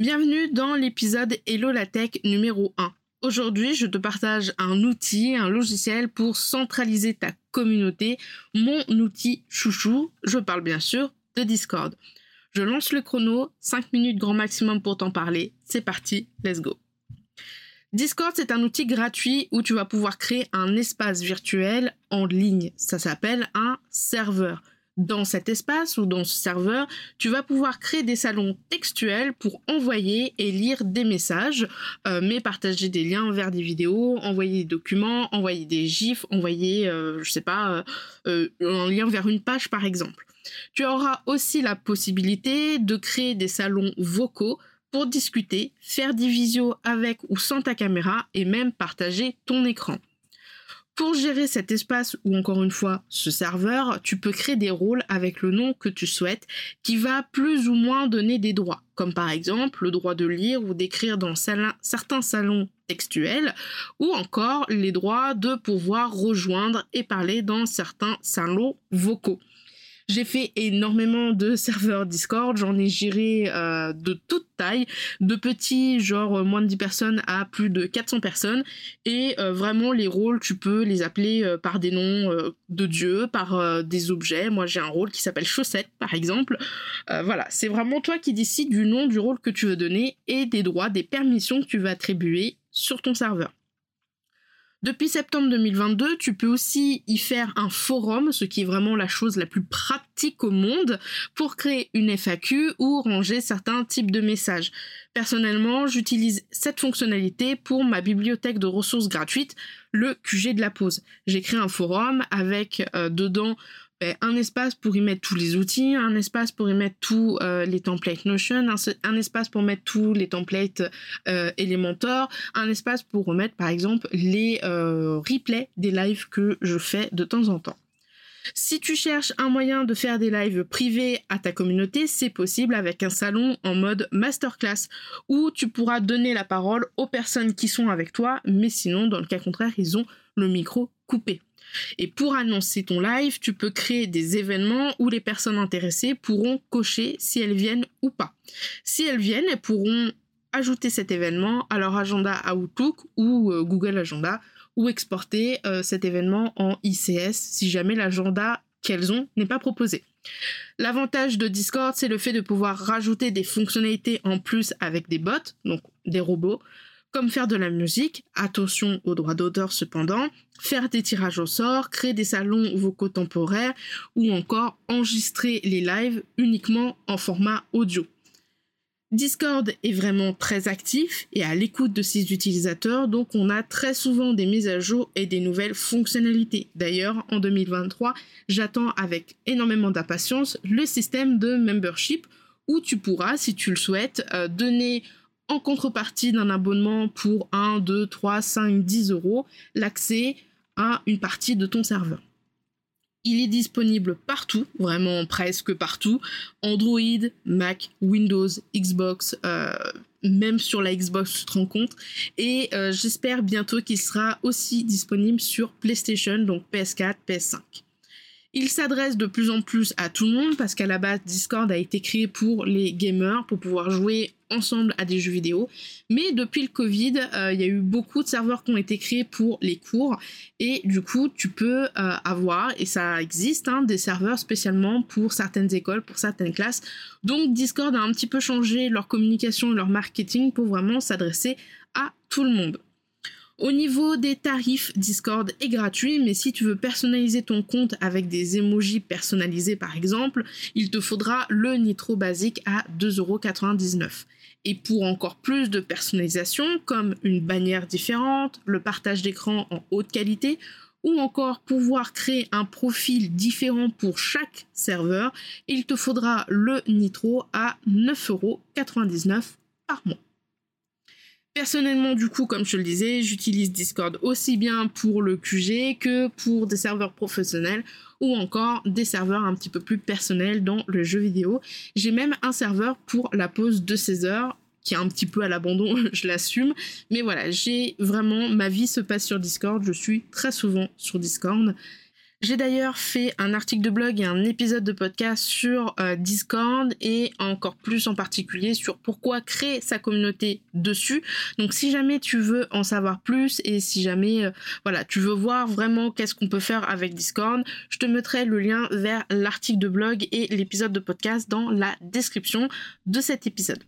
Bienvenue dans l'épisode Hello la numéro 1. Aujourd'hui, je te partage un outil, un logiciel pour centraliser ta communauté, mon outil chouchou, je parle bien sûr de Discord. Je lance le chrono, 5 minutes grand maximum pour t'en parler. C'est parti, let's go. Discord, c'est un outil gratuit où tu vas pouvoir créer un espace virtuel en ligne. Ça s'appelle un serveur dans cet espace ou dans ce serveur, tu vas pouvoir créer des salons textuels pour envoyer et lire des messages, euh, mais partager des liens vers des vidéos, envoyer des documents, envoyer des gifs, envoyer, euh, je sais pas, euh, un lien vers une page par exemple. Tu auras aussi la possibilité de créer des salons vocaux pour discuter, faire des visios avec ou sans ta caméra et même partager ton écran. Pour gérer cet espace ou encore une fois ce serveur, tu peux créer des rôles avec le nom que tu souhaites qui va plus ou moins donner des droits, comme par exemple le droit de lire ou d'écrire dans certains salons textuels ou encore les droits de pouvoir rejoindre et parler dans certains salons vocaux. J'ai fait énormément de serveurs Discord, j'en ai géré euh, de toute taille, de petits, genre euh, moins de 10 personnes à plus de 400 personnes. Et euh, vraiment, les rôles, tu peux les appeler par des noms de dieux, par des objets. Moi, j'ai un rôle qui s'appelle chaussette, par exemple. voilà, c'est vraiment toi qui décides du nom du rôle que tu veux donner et des droits, des permissions que tu veux attribuer sur ton serveur. Depuis septembre 2022, tu peux aussi y faire un forum, ce qui est vraiment la chose la plus pratique au monde, pour créer une FAQ ou ranger certains types de messages. Personnellement, j'utilise cette fonctionnalité pour ma bibliothèque de ressources gratuites, le QG de la pause. J'ai créé un forum avec euh, dedans ben, un espace pour y mettre tous les outils, un espace pour y mettre tous euh, les templates Notion, un, espace pour mettre tous les templates euh, Elementor, un espace pour remettre par exemple les euh, replays des lives que je fais de temps en temps. Si tu cherches un moyen de faire des lives privés à ta communauté, c'est possible avec un salon en mode masterclass où tu pourras donner la parole aux personnes qui sont avec toi, mais sinon, dans le cas contraire, ils ont le micro coupé. Et pour annoncer ton live, tu peux créer des événements où les personnes intéressées pourront cocher si elles viennent ou pas. Si elles viennent, elles pourront ajouter cet événement à leur agenda Outlook ou euh, Google Agenda ou exporter euh, cet événement en ICS si jamais l'agenda qu'elles ont n'est pas proposé. L'avantage de Discord, c'est le fait de pouvoir rajouter des fonctionnalités en plus avec des bots, donc des robots, comme faire de la musique, attention aux droits d'auteur cependant, faire des tirages au sort, créer des salons vocaux temporaires ou encore enregistrer les lives uniquement en format audio. Discord est vraiment très actif et à l'écoute de ses utilisateurs, donc on a très souvent des mises à jour et des nouvelles fonctionnalités. D'ailleurs, en 2023, j'attends avec énormément d'impatience le système de membership où tu pourras, si tu le souhaites, euh, donner en contrepartie d'un abonnement pour 1, 2, 3, 5, 10 euros, l'accès à une partie de ton serveur. Il est disponible partout, vraiment presque partout, Android, Mac, Windows, Xbox, euh, même sur la Xbox, tu te rends compte. Et euh, j'espère bientôt qu'il sera aussi disponible sur PlayStation, donc PS4, PS5. Il s'adresse de plus en plus à tout le monde parce qu'à la base Discord a été créé pour les gamers, pour pouvoir jouer ensemble à des jeux vidéo. Mais depuis le Covid, euh, il y a eu beaucoup de serveurs qui ont été créés pour les cours et du coup tu peux euh, avoir, et ça existe, hein, des serveurs spécialement pour certaines écoles, pour certaines classes. Donc Discord a un petit peu changé leur communication et leur marketing pour vraiment s'adresser à tout le monde. Au niveau des tarifs, Discord est gratuit, mais si tu veux personnaliser ton compte avec des emojis personnalisés par exemple, il te faudra le Nitro basique à 2,99€. Et pour encore plus de personnalisation, comme une bannière différente, le partage d'écran en haute qualité, ou encore pouvoir créer un profil différent pour chaque serveur, il te faudra le Nitro à 9,99€ par mois. Personnellement, du coup, comme je le disais, j'utilise Discord aussi bien pour le QG que pour des serveurs professionnels ou encore des serveurs un petit peu plus personnels dans le jeu vidéo. J'ai même un serveur pour la pause de 16 heures qui est un petit peu à l'abandon, je l'assume. Mais voilà, j'ai vraiment, ma vie se passe sur Discord, je suis très souvent sur Discord. J'ai d'ailleurs fait un article de blog et un épisode de podcast sur euh, Discord et encore plus en particulier sur pourquoi créer sa communauté dessus. Donc si jamais tu veux en savoir plus et si jamais euh, voilà, tu veux voir vraiment qu'est-ce qu'on peut faire avec Discord, je te mettrai le lien vers l'article de blog et l'épisode de podcast dans la description de cet épisode.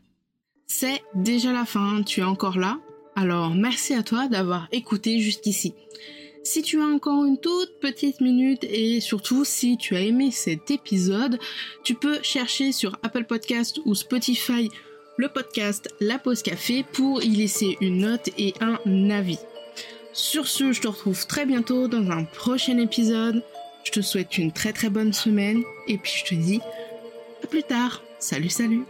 C'est déjà la fin, tu es encore là Alors merci à toi d'avoir écouté jusqu'ici. Si tu as encore une toute petite minute et surtout si tu as aimé cet épisode, tu peux chercher sur Apple Podcast ou Spotify le podcast La Pause Café pour y laisser une note et un avis. Sur ce, je te retrouve très bientôt dans un prochain épisode. Je te souhaite une très très bonne semaine et puis je te dis à plus tard. Salut salut